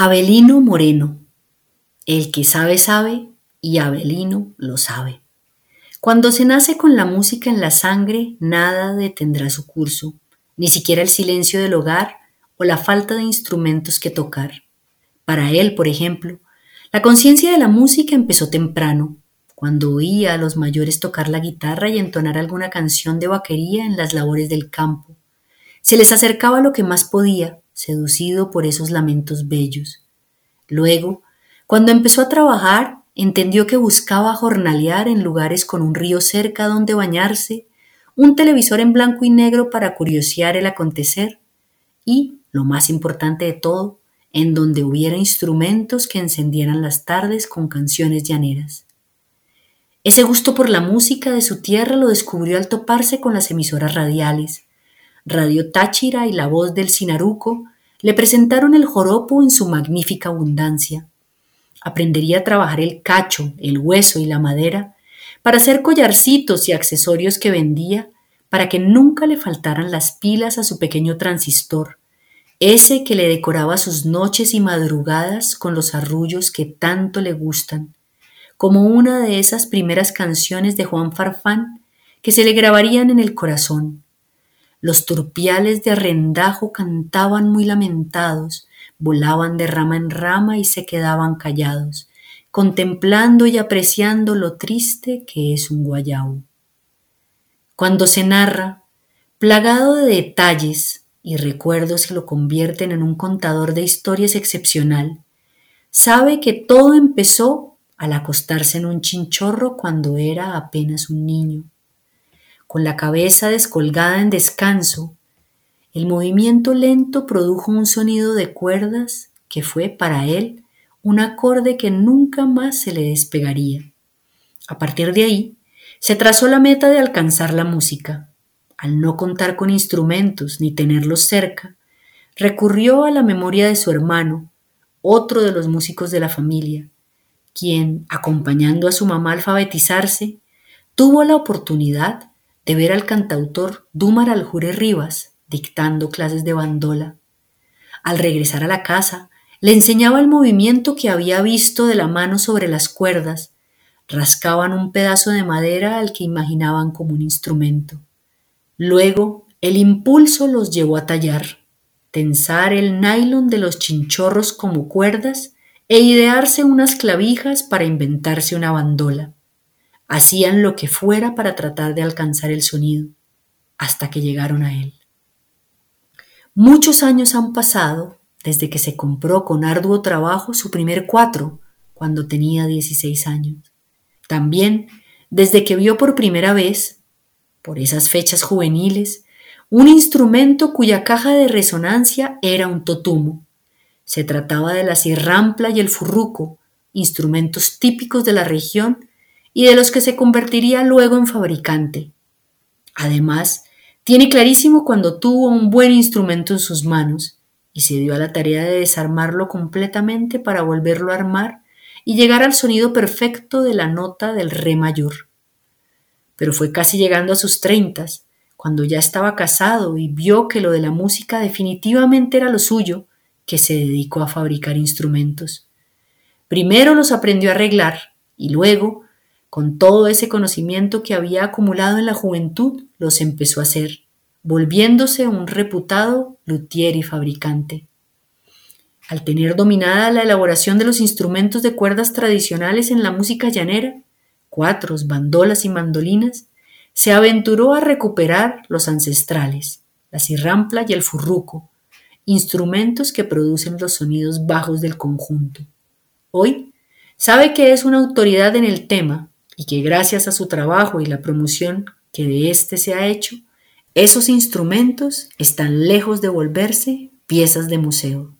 Abelino Moreno. El que sabe sabe y Abelino lo sabe. Cuando se nace con la música en la sangre, nada detendrá su curso, ni siquiera el silencio del hogar o la falta de instrumentos que tocar. Para él, por ejemplo, la conciencia de la música empezó temprano, cuando oía a los mayores tocar la guitarra y entonar alguna canción de vaquería en las labores del campo. Se les acercaba lo que más podía, seducido por esos lamentos bellos. Luego, cuando empezó a trabajar, entendió que buscaba jornalear en lugares con un río cerca donde bañarse, un televisor en blanco y negro para curiosear el acontecer y, lo más importante de todo, en donde hubiera instrumentos que encendieran las tardes con canciones llaneras. Ese gusto por la música de su tierra lo descubrió al toparse con las emisoras radiales, Radio Táchira y la voz del Sinaruco le presentaron el joropo en su magnífica abundancia. Aprendería a trabajar el cacho, el hueso y la madera para hacer collarcitos y accesorios que vendía para que nunca le faltaran las pilas a su pequeño transistor, ese que le decoraba sus noches y madrugadas con los arrullos que tanto le gustan, como una de esas primeras canciones de Juan Farfán que se le grabarían en el corazón los turpiales de arrendajo cantaban muy lamentados, volaban de rama en rama y se quedaban callados, contemplando y apreciando lo triste que es un guayao. Cuando se narra, plagado de detalles y recuerdos que lo convierten en un contador de historias excepcional, sabe que todo empezó al acostarse en un chinchorro cuando era apenas un niño con la cabeza descolgada en descanso, el movimiento lento produjo un sonido de cuerdas que fue para él un acorde que nunca más se le despegaría. A partir de ahí, se trazó la meta de alcanzar la música. Al no contar con instrumentos ni tenerlos cerca, recurrió a la memoria de su hermano, otro de los músicos de la familia, quien, acompañando a su mamá a alfabetizarse, tuvo la oportunidad de ver al cantautor Dúmar Aljure Rivas dictando clases de bandola. Al regresar a la casa, le enseñaba el movimiento que había visto de la mano sobre las cuerdas, rascaban un pedazo de madera al que imaginaban como un instrumento. Luego, el impulso los llevó a tallar, tensar el nylon de los chinchorros como cuerdas e idearse unas clavijas para inventarse una bandola. Hacían lo que fuera para tratar de alcanzar el sonido, hasta que llegaron a él. Muchos años han pasado desde que se compró con arduo trabajo su primer cuatro, cuando tenía 16 años. También desde que vio por primera vez, por esas fechas juveniles, un instrumento cuya caja de resonancia era un totumo. Se trataba de la cirrampla y el furruco, instrumentos típicos de la región y de los que se convertiría luego en fabricante. Además, tiene clarísimo cuando tuvo un buen instrumento en sus manos y se dio a la tarea de desarmarlo completamente para volverlo a armar y llegar al sonido perfecto de la nota del re mayor. Pero fue casi llegando a sus treintas, cuando ya estaba casado y vio que lo de la música definitivamente era lo suyo, que se dedicó a fabricar instrumentos. Primero los aprendió a arreglar y luego con todo ese conocimiento que había acumulado en la juventud, los empezó a hacer, volviéndose un reputado luthier y fabricante. Al tener dominada la elaboración de los instrumentos de cuerdas tradicionales en la música llanera, cuatros, bandolas y mandolinas, se aventuró a recuperar los ancestrales, la cirrampla y el furruco, instrumentos que producen los sonidos bajos del conjunto. Hoy sabe que es una autoridad en el tema y que gracias a su trabajo y la promoción que de éste se ha hecho, esos instrumentos están lejos de volverse piezas de museo.